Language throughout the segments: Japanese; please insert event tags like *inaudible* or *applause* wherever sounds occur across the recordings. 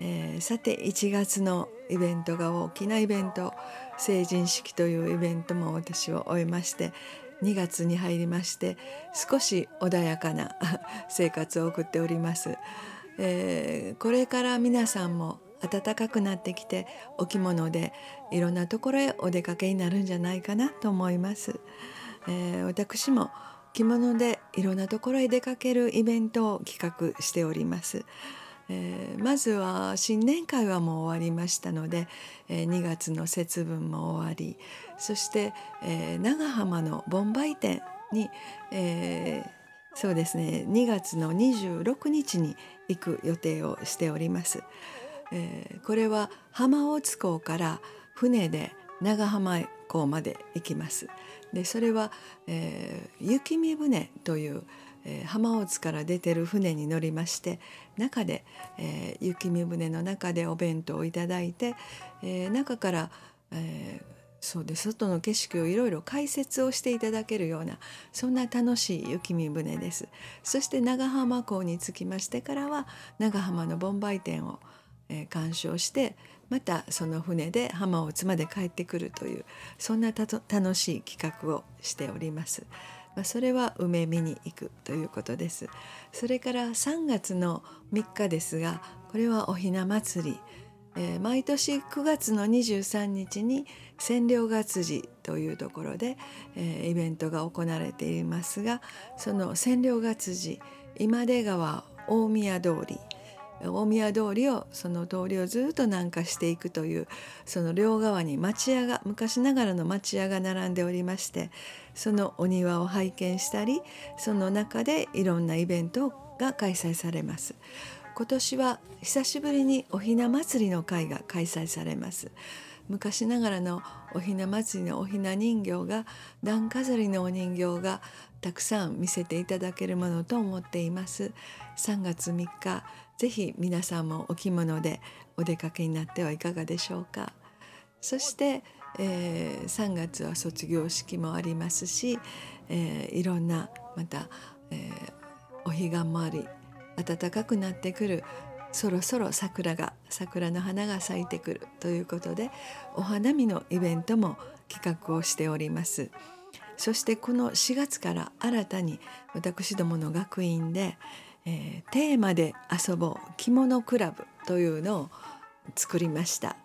えー、さて1月のイベントが大きなイベント。成人式というイベントも私を終えまして2月に入りまして少し穏やかな *laughs* 生活を送っております、えー、これから皆さんも暖かくなってきてお着物でいろんなところへお出かけになるんじゃないかなと思います、えー、私も着物でいろんなところへ出かけるイベントを企画しております。えー、まずは新年会はもう終わりましたので、えー、2月の節分も終わりそして、えー、長浜の盆梅店に、えー、そうですね2月の26日に行く予定をしております。えー、これは浜大津港から船で長浜港まで行きます。でそれは、えー、雪見船という、浜大津から出てる船に乗りまして中で、えー、雪見船の中でお弁当をいただいて、えー、中から、え、そうで外の景色をいろいろ解説をしていただけるようなそんな楽しい雪見船ですそして長浜港に着きましてからは長浜の盆梅店を、え、鑑賞してまたその船で浜大津まで帰ってくるというそんな楽しい企画をしております。まあ、それは梅見に行くということです。それから3月の3日ですがこれはおひな祭り、えー、毎年9月の23日に千両月次というところで、えー、イベントが行われていますがその千両月次今出川大宮通り大宮通りをその通りをずっと南下していくというその両側に町屋が昔ながらの町屋が並んでおりましてそのお庭を拝見したりその中でいろんなイベントが開催されます。今年は久しぶりにおひな祭りの会が開催されます。昔ながらのおひな祭りのおひな人形が段飾りのお人形がたくさん見せていただけるものと思っています3月3日ぜひ皆さんもお着物でお出かけになってはいかがでしょうか。そして、えー、3月は卒業式もありますし、えー、いろんなまた、えー、お彼岸もあり暖かくなってくるそろそろ桜が桜の花が咲いてくるということでお花見のイベントも企画をしております。そしてこの4月から新たに私どもの学院で、えー、テーマで遊ぼう着物クラブというのを作りました。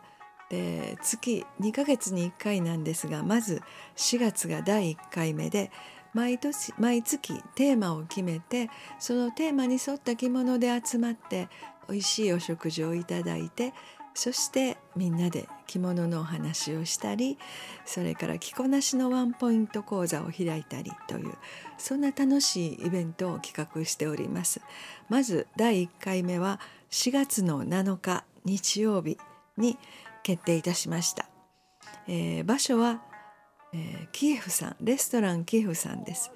で月2ヶ月に1回なんですがまず4月が第1回目で毎年毎月テーマを決めてそのテーマに沿った着物で集まっておいしいお食事をいただいてそしてみんなで着物のお話をしたりそれから着こなしのワンポイント講座を開いたりというそんな楽しいイベントを企画しております。まず第1回目は4月の7日日曜日に決定いたしました、えー、場所は、えー、キエフさんレストランキエフさんです、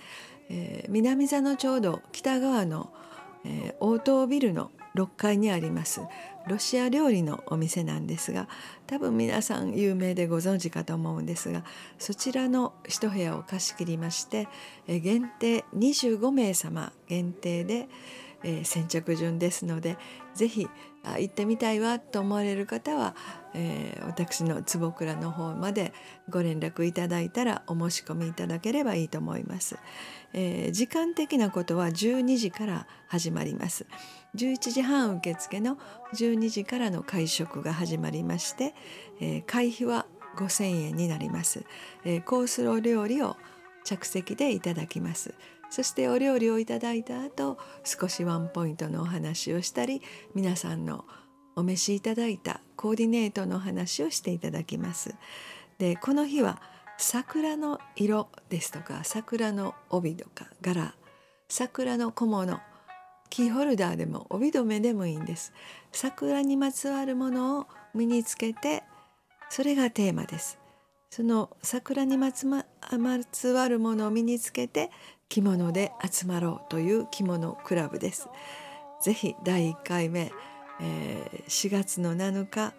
えー、南座のちょうど北側の、えー、応答ビルの6階にあります。ロシア料理のお店なんですが多分皆さん有名でご存知かと思うんですがそちらの一部屋を貸し切りまして限定25名様限定で、え、先着順ですので是非行ってみたいわと思われる方は、えー、私の坪倉の方までご連絡いただいたらお申し込みいただければいいと思います。えー、時間的なことは12時から始まります。11時半受付の12時からの会食が始まりまして、えー、会費は5,000円になります、えー、コース料理を着席でいただきます。そしてお料理をいただいた後少しワンポイントのお話をしたり皆さんのお召しいただいたコーディネートの話をしていただきます。でこの日は桜の色ですとか桜の帯とか柄桜の小物キーホルダーでも帯留めでもいいんです桜にまつわるものを身につけてそれがテーマですその桜にまつ,、ま、まつわるものを身につけて着物で集まろうという着物クラブです。ぜひ第1回目、えー、4月の7日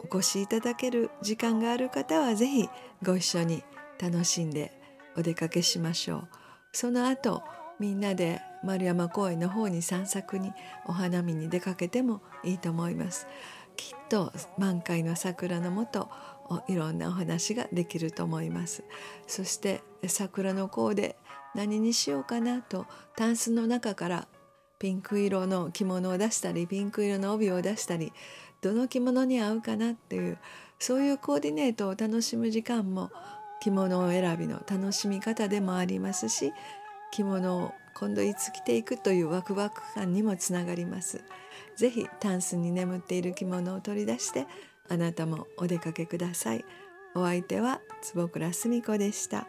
お越しいただける時間がある方はぜひご一緒に楽しんでお出かけしましょう。その後みんなで丸山公園の方に散策にお花見に出かけてもいいと思います。きっと満開の桜のもといろんなお話ができると思いますそして桜のコーデ何にしようかなとタンスの中からピンク色の着物を出したりピンク色の帯を出したりどの着物に合うかなっていうそういうコーディネートを楽しむ時間も着物選びの楽しみ方でもありますし着物を今度いつ着ていくというワクワク感にもつながります。ぜひタンスに眠っている着物を取り出してあなたもお出かけください。お相手は坪倉澄子でした。